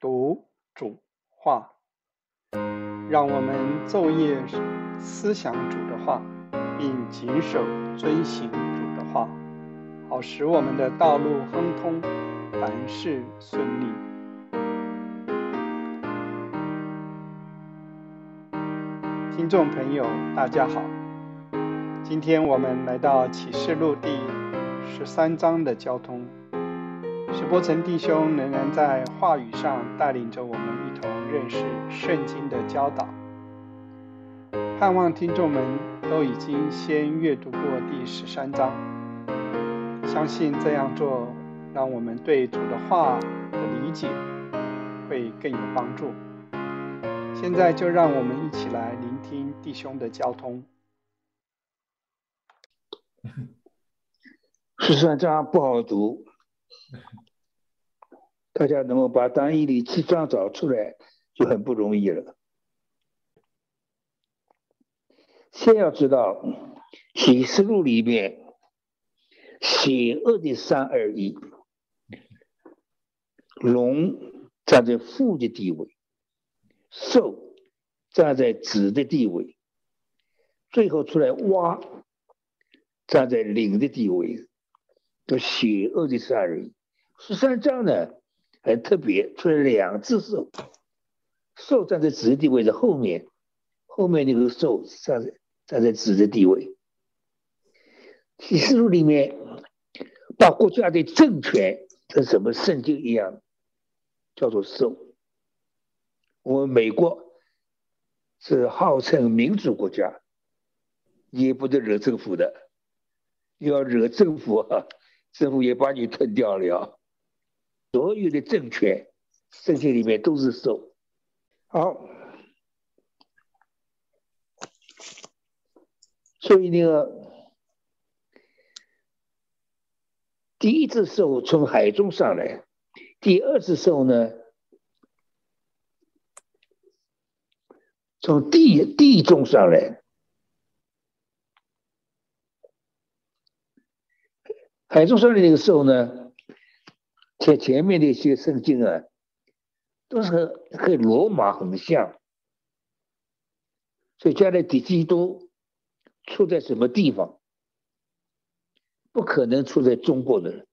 读主话，让我们昼夜思想主的话，并谨守遵行主的话，好使我们的道路亨通，凡事顺利。听众朋友，大家好，今天我们来到启示录第十三章的交通。石波城弟兄仍然在话语上带领着我们一同认识圣经的教导，盼望听众们都已经先阅读过第十三章，相信这样做让我们对主的话的理解会更有帮助。现在就让我们一起来聆听弟兄的交通。十三章不好读。大家能够把单一的七章找出来，就很不容易了。先要知道，启示录里面邪恶的三二一，龙站在父的地位，兽站在子的地位，最后出来蛙站在灵的地位，都邪恶的三二一。十三章呢？很特别，出了两只兽，兽站在子的地位的后面，后面那个兽站在站在子的地位。启示录里面把国家的政权跟什么圣经一样，叫做兽。我们美国是号称民主国家，也不得惹政府的，要惹政府，政府也把你吞掉了。所有的政权，圣经里面都是兽。好，所以那个第一只兽从海中上来，第二只兽呢从地地中上来。海中上来那个兽呢？前前面的一些圣经啊，都是和和罗马很像，所以将来的基督出在什么地方？不可能出在中国的，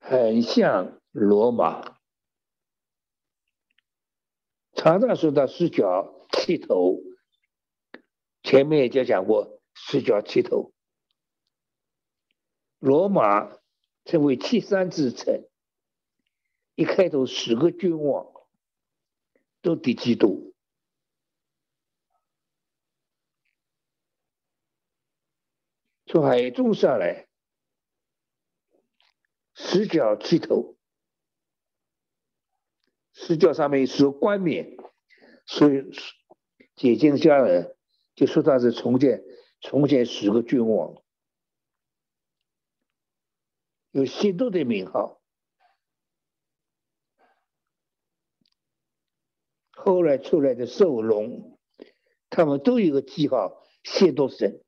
很像罗马。常常说到四角七头，前面也就讲过四角七头，罗马。称为七三之城，一开头十个君王都敌基督，从海中上来，十角七头，十角上面是冠冕，所以解经家人就说他是重建重建十个君王。有许多的名号，后来出来的兽龙，他们都有个记号，谢多神，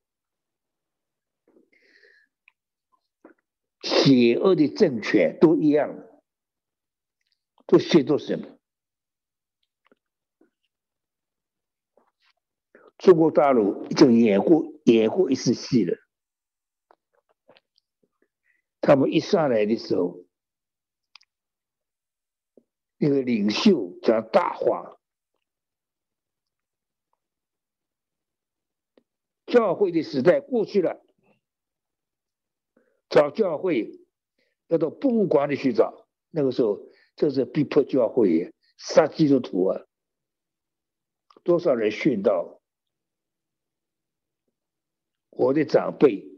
邪恶的政权都一样，都谢多神。中国大陆已经演过演过一次戏了。他们一上来的时候，那个领袖讲大话，教会的时代过去了，找教会要到博物馆里去找。那个时候，这是逼迫教会杀基督徒啊，多少人殉道，我的长辈。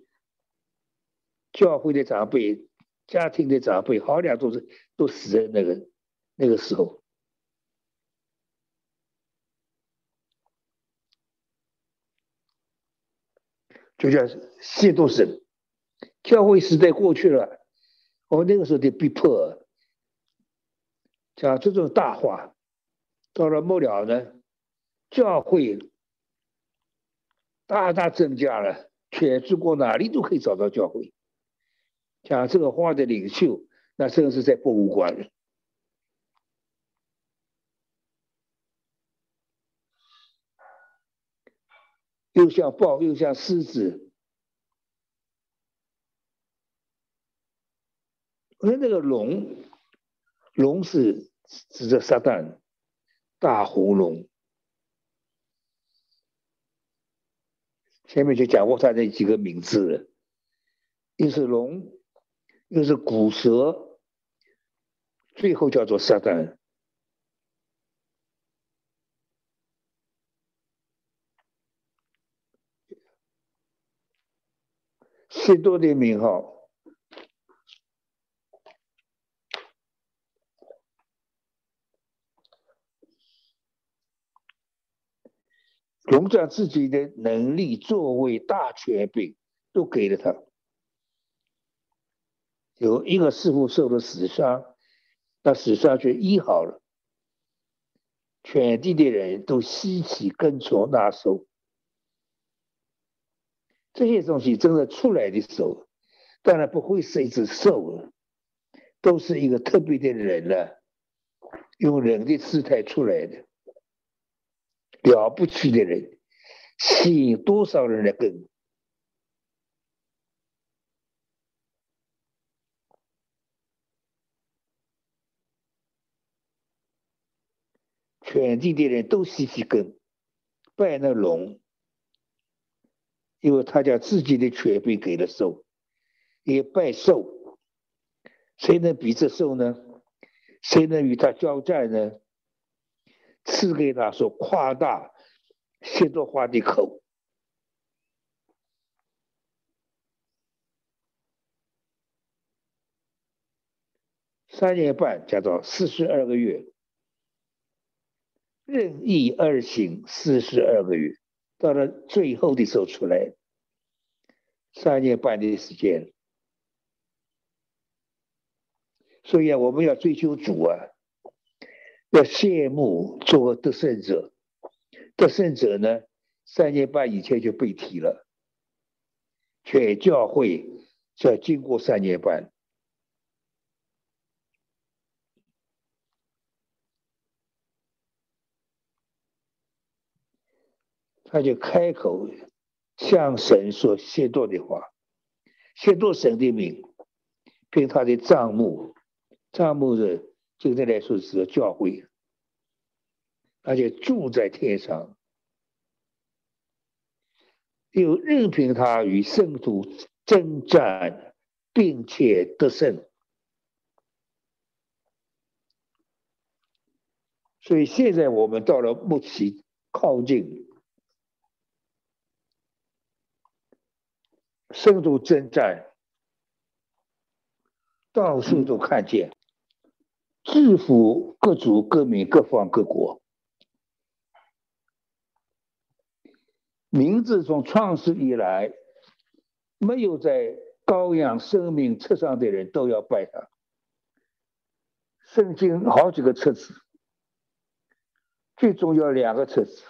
教会的长辈、家庭的长辈，好两都是都死在那个那个时候，就叫亵渎神。教会时代过去了，我们那个时候得逼迫，讲这种大话。到了末了呢，教会大大增加了，全中国哪里都可以找到教会。讲这个话的领袖，那正是在博物馆。又像豹，又像狮子。那那个龙，龙是指着撒旦，大红龙。下面就讲过他那几个名字，一是龙。又是古蛇，最后叫做撒旦。许多的名号，龙将自己的能力、作为、大权柄都给了他。有一个师傅受了死伤，那死伤却医好了，全地的人都稀奇跟从那兽。这些东西真的出来的时候，当然不会是一只兽了，都是一个特别的人了，用人的姿态出来的，了不起的人，吸引多少人来跟？全地的人都稀奇跟拜那龙。因为他将自己的权柄给了兽，也拜兽，谁能比这兽呢？谁能与他交战呢？赐给他说夸大谢多话的口，三年半加到四十二个月，任意而行四十二个月。到了最后的时候出来，三年半的时间，所以啊，我们要追求主啊，要羡慕做得胜者。得胜者呢，三年半以前就被提了，全教会要经过三年半。他就开口向神说谢多的话，谢多神的名，凭他的账目，账目的今天来说是教会，而且住在天上，又任凭他与圣徒征战，并且得胜，所以现在我们到了末期靠近。深度征战，到处都看见，制服各族各民各方各国。名字从创世以来，没有在羔羊生命册上的人都要拜他。圣经好几个册子，最重要两个册子：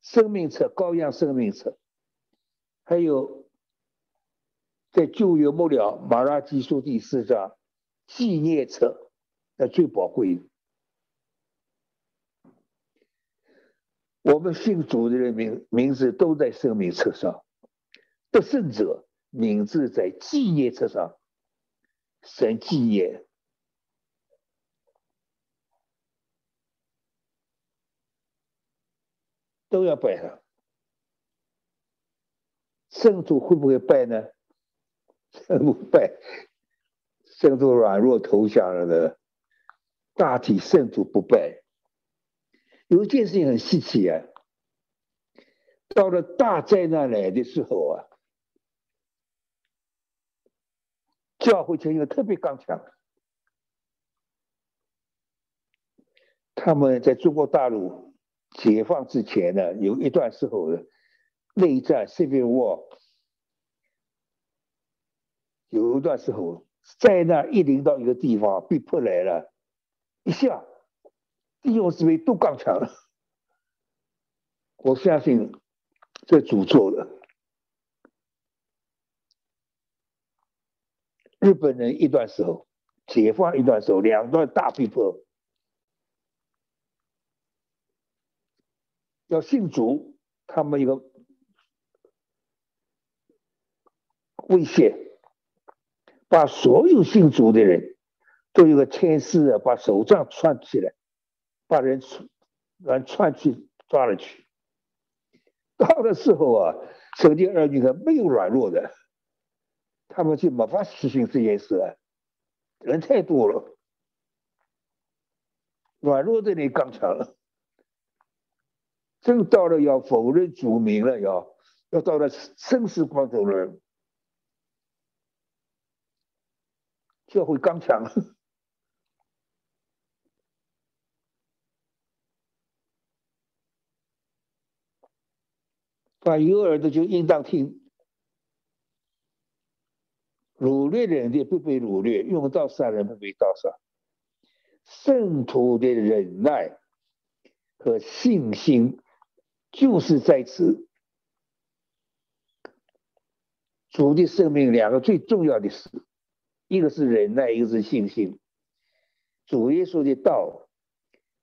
生命册、羔羊生命册，还有。在旧约末了，马拉基书第四章纪念册，那最宝贵的。我们信主的人名名字都在生命册上，得胜者名字在纪念册上，神纪念，都要拜他。圣主会不会拜呢？不败，圣徒软弱投降了的，大体圣徒不败。有一件事情很稀奇啊，到了大灾难来的时候啊，教会成员特别刚强。他们在中国大陆解放之前呢，有一段时候的内战 （civil war）。有一段时候，在那一临到一个地方，被迫来了，一下弟兄姊妹都刚强了。我相信这诅咒的。日本人一段时候解放一段时候，两段大逼迫，要信主，他们一个威胁，把所有信主的人都有个牵丝啊，把手杖串起来，把人人串去抓了去。到的时候啊，神的儿女可没有软弱的，他们就没法实行这件事啊，人太多了，软弱的人刚强了。真到了要否认主名了，要要到了生死关头了，就会刚强。凡有耳的就应当听，掳掠人的不被掳掠，用刀杀人不被刀杀，圣徒的忍耐和信心。就是在此，主的生命两个最重要的事，一个是忍耐，一个是信心。主耶稣的道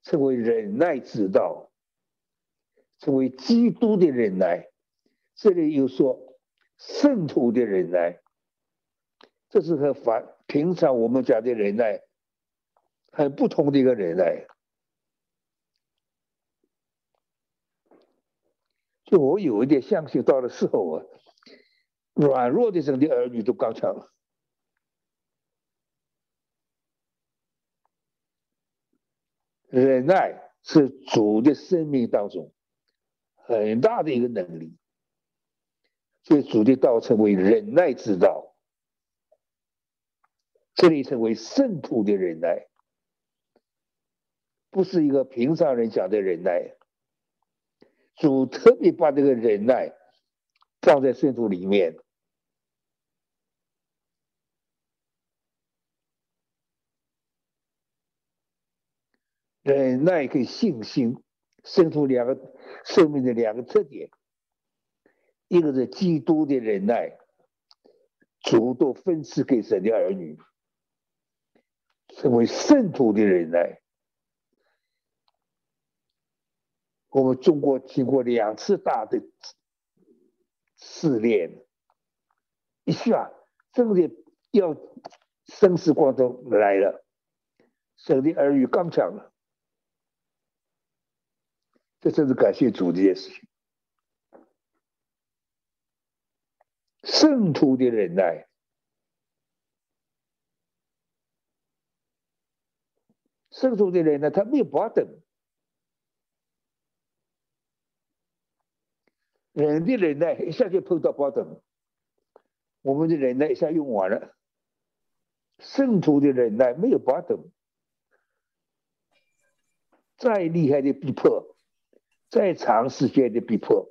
称为忍耐之道，称为基督的忍耐。这里又说圣徒的忍耐，这是和凡平常我们讲的忍耐很不同的一个忍耐。就我有一点相信，到了时候啊，软弱的人的儿女都刚强了。忍耐是主的生命当中很大的一个能力，所以主的道称为忍耐之道，这里称为圣徒的忍耐，不是一个平常人讲的忍耐。主特别把这个忍耐放在圣徒里面，忍耐跟信心，圣徒两个生命的两个特点，一个是基督的忍耐，主都分赐给神的儿女，成为圣徒的忍耐。我们中国经过两次大的试炼，一下真的要生死关头来了，神的儿女刚强了，这真是感谢主这件事情。圣徒的忍耐，圣徒的忍耐，他没有把等。人的忍耐一下就碰到爆灯，我们的忍耐一下用完了。圣徒的忍耐没有爆灯，再厉害的逼迫，再长时间的逼迫，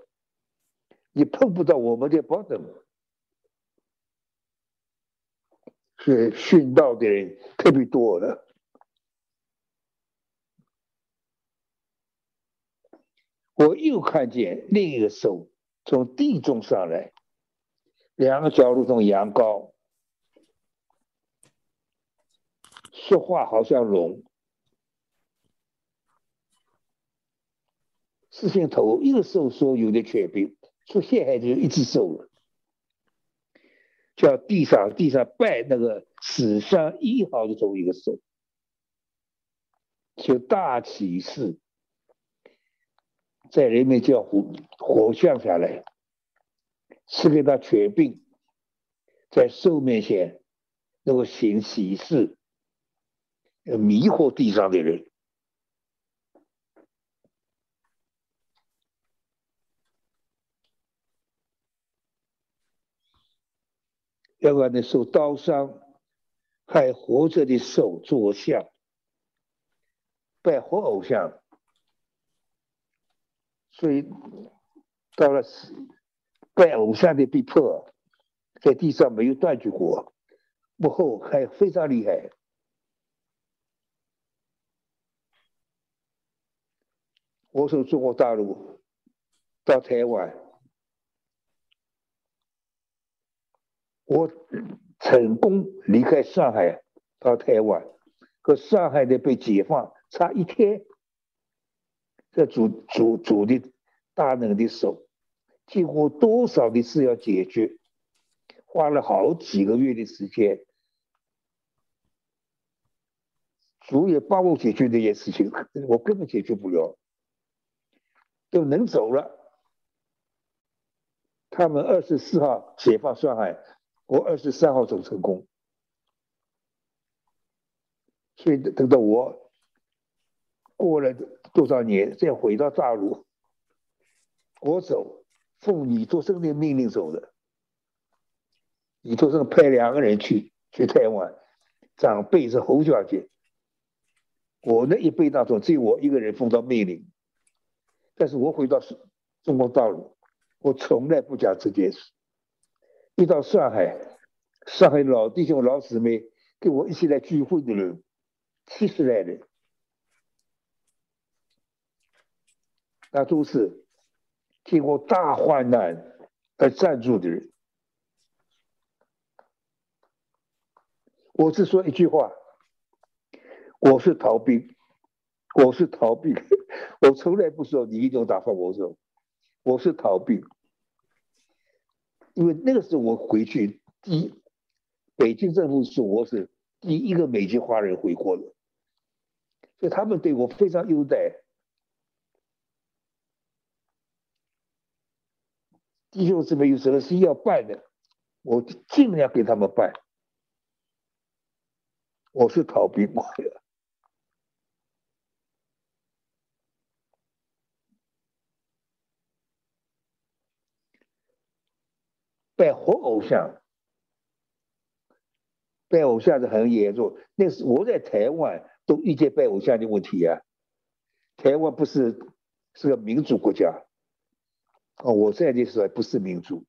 你碰不到我们的爆灯。是殉道的人特别多了。我又看见另一个手。从地中上来，两个脚如同羊羔，说话好像龙。四线头一个手说有的权柄，出现还就一只手了，叫地上地上拜那个史上一号的这么一个手，就大启示。在人面叫活活降下来，赐给他权柄，在兽面前能够行喜事，要迷惑地上的人。要不然你受刀伤，还活着的手做像，拜活偶像。所以到了拜偶像的逼迫，在地上没有断绝过，幕后还非常厉害。我从中国大陆到台湾，我成功离开上海到台湾，和上海的被解放差一天。这主主主的大能的手，经过多少的事要解决，花了好几个月的时间，主也帮我解决这件事情，我根本解决不了，就能走了。他们二十四号解放上海，我二十三号走成功，所以等到我过了多少年再回到大陆，我走奉李作生的命令走的。李作生派两个人去去台湾，长辈是侯小姐，我那一辈当中只有我一个人奉到命令，但是我回到中国大陆。我从来不讲这件事。一到上海，上海老弟兄、老姊妹跟我一起来聚会的人，七十来人，那都是经过大患难而站住的人。我只说一句话：我是逃兵，我是逃兵。我从来不说你一种打发我走。我是逃兵，因为那个时候我回去，第一，北京政府是我是第一个美籍华人回国的，所以他们对我非常优待。弟兄姊妹有什么事要办的，我尽量给他们办。我是逃兵。拜活偶像，拜偶像是很严重。那是我在台湾都遇见拜偶像的问题啊。台湾不是是个民主国家，哦，我在的时候不是民主。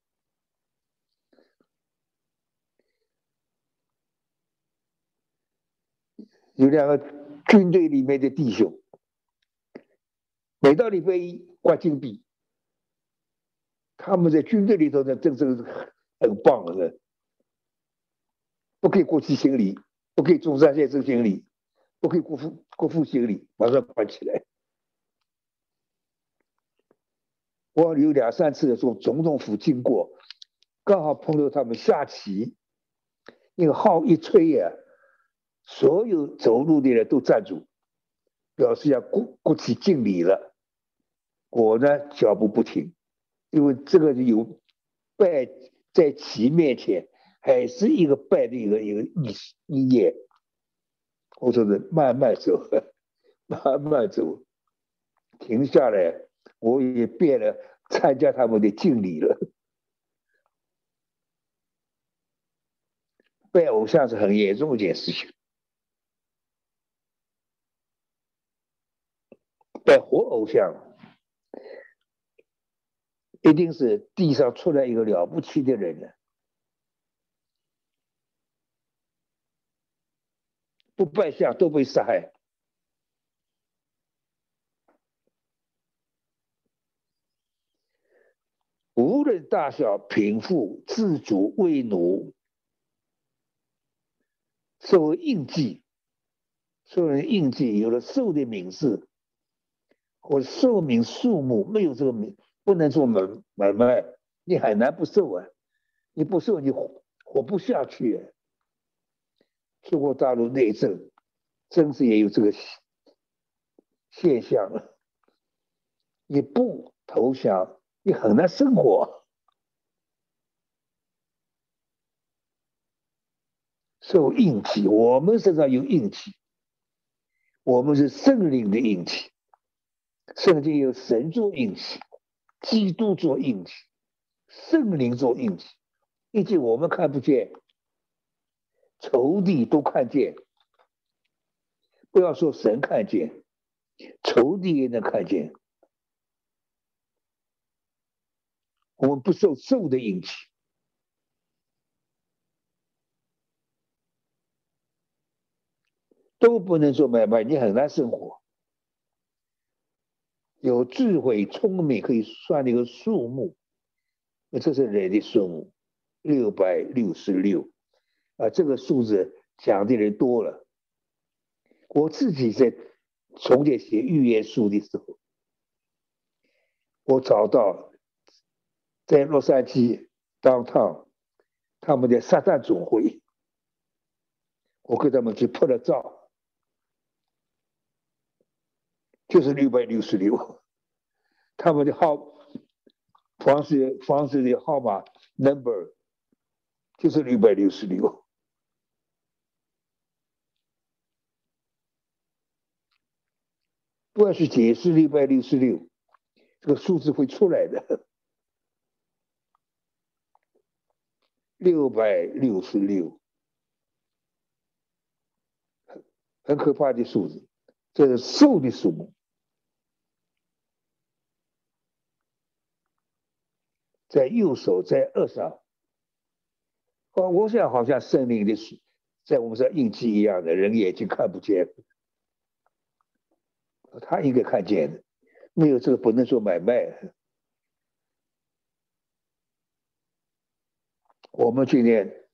有两个军队里面的弟兄，每到礼拜一挂金币。他们在军队里头呢，真是很棒的，不可以过期行礼，不可以中山先生行礼，不可以过户过户行礼，马上关起来。我有两三次从总统府经过，刚好碰到他们下棋，那个号一吹呀，所有走路的人都站住，表示要过过去敬礼了。我呢，脚步不停。因为这个有拜在其面前，还是一个拜的一个一个意意念。我说是慢慢走，慢慢走，停下来，我也变了，参加他们的敬礼了。拜偶像是很严重一件事情，拜活偶像。一定是地上出来一个了不起的人了，不拜相都被杀害。无论大小、贫富、自主、为奴，受印记，受人印记，有了寿的名字，或寿命数目，没有这个名。不能做买买卖，你很难不受啊！你不受，你活不下去。啊中国大陆内政，真是也有这个现象了。你不投降，你很难生活。受印记，我们身上有印记，我们是圣灵的印记，圣经有神作印记。基督做印记，圣灵做印记，印记我们看不见，仇敌都看见。不要说神看见，仇敌也能看见。我们不受受的印记，都不能做买卖，你很难生活。有智慧、聪明可以算那个数目，那这是人的数目，六百六十六啊！这个数字讲的人多了。我自己在重建写预言书的时候，我找到在洛杉矶当趟他们的撒旦总会，我跟他们去拍了照，就是六百六十六，他们的号房子房子的号码 number 就是六百六十六。不要去解释六百六十六，这个数字会出来的。六百六十六，很很可怕的数字，这是兽的数目，在右手，在二上。哦，我想好像圣灵的，在我们这印记一样的，人眼睛看不见。他应该看见的，没有这个不能做买卖。我们今天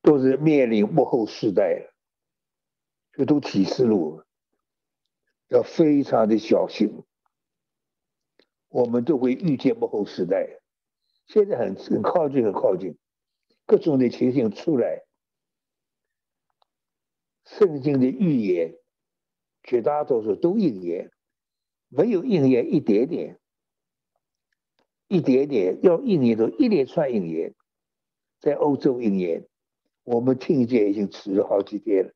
都是面临幕后时代了，这都启示录，要非常的小心。我们都会遇见幕后时代，现在很很靠近，很靠近，各种的情形出来，圣经的预言。绝大多数都应验，没有应验一点点，一点点要应验都一连串应验，在欧洲应验，我们听见已经迟了好几天了，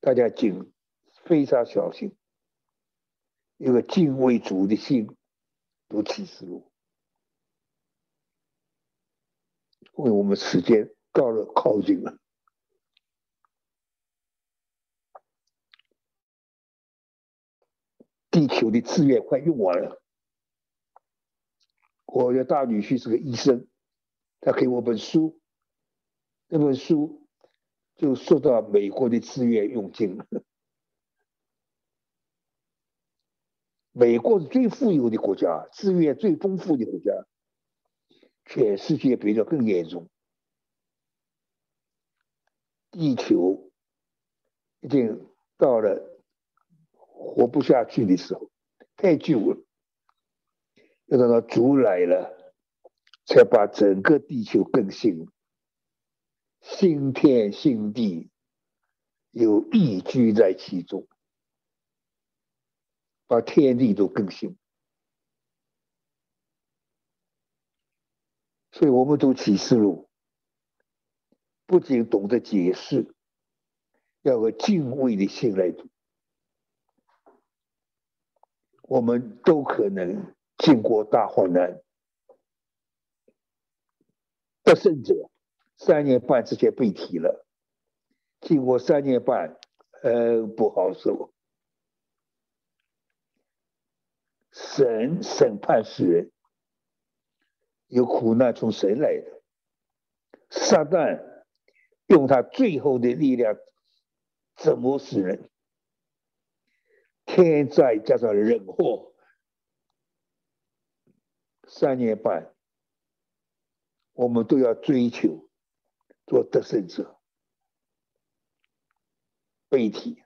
大家敬非常小心，一个敬畏主的心。读启示录，因为我们时间到了靠近了。地球的资源快用完了。我的大女婿是个医生，他给我本书，那本书就说到美国的资源用尽了。美国是最富有的国家，资源最丰富的国家，全世界比较更严重。地球已经到了。活不下去的时候，太久了，要等到主来了，才把整个地球更新，新天新地，有异居在其中，把天地都更新。所以我们读启示录，不仅懂得解释，要有敬畏的心来读。我们都可能经过大患难，得胜者三年半之前被提了，经过三年半，呃，不好受。神审判世人，有苦难从神来的，撒旦用他最后的力量折磨世人。天灾加上人祸，三年半，我们都要追求做得胜者。背体，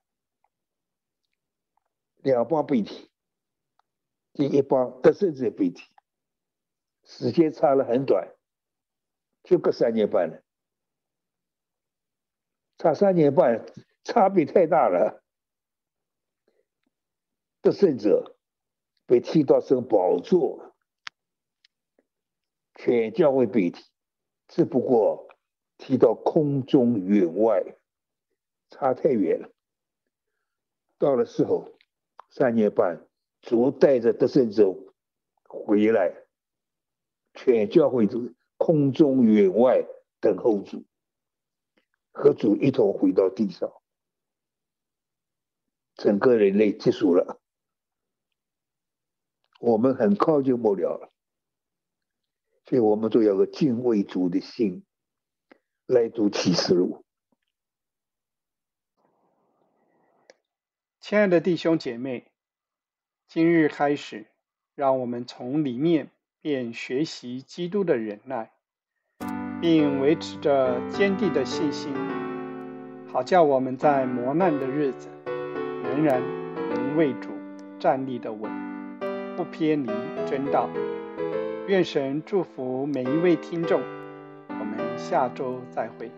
两帮背体，第一帮得胜者背体，时间差了很短，就隔三年半了，差三年半，差别太大了。得胜者被提到这个宝座，全教会被提，只不过提到空中远外，差太远了。到了时候，三年半，主带着得胜者回来，全教会都空中远外等候主，和主一同回到地上，整个人类结束了。我们很靠近末了了，所以我们都要个敬畏主的心来读启示录。亲爱的弟兄姐妹，今日开始，让我们从里面便学习基督的忍耐，并维持着坚定的信心，好叫我们在磨难的日子，仍然能为主站立的稳。不偏离真道，愿神祝福每一位听众，我们下周再会。